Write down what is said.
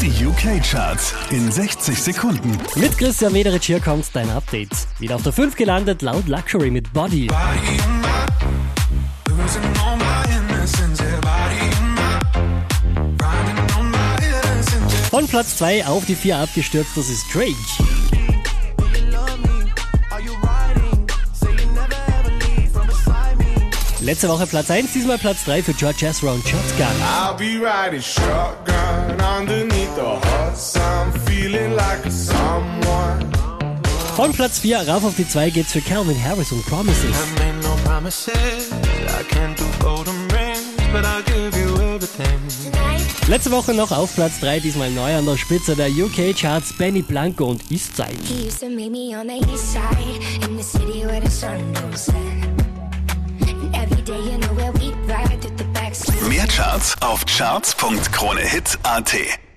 Die UK-Charts in 60 Sekunden. Mit Christian Mederich hier kommt dein Update. Wieder auf der 5 gelandet, laut Luxury mit Body. Von Platz 2 auf die 4 abgestürzt, das ist Drake. Letzte Woche Platz 1, diesmal Platz 3 für George Ezra und Shotgun. Von Platz 4 rauf auf die 2 geht's für Calvin Harris und Promises. No rings. Letzte Woche noch auf Platz 3, diesmal neu an der Spitze der UK-Charts Benny Blanco und Eastside. Mehr Charts auf charts.kronehit.at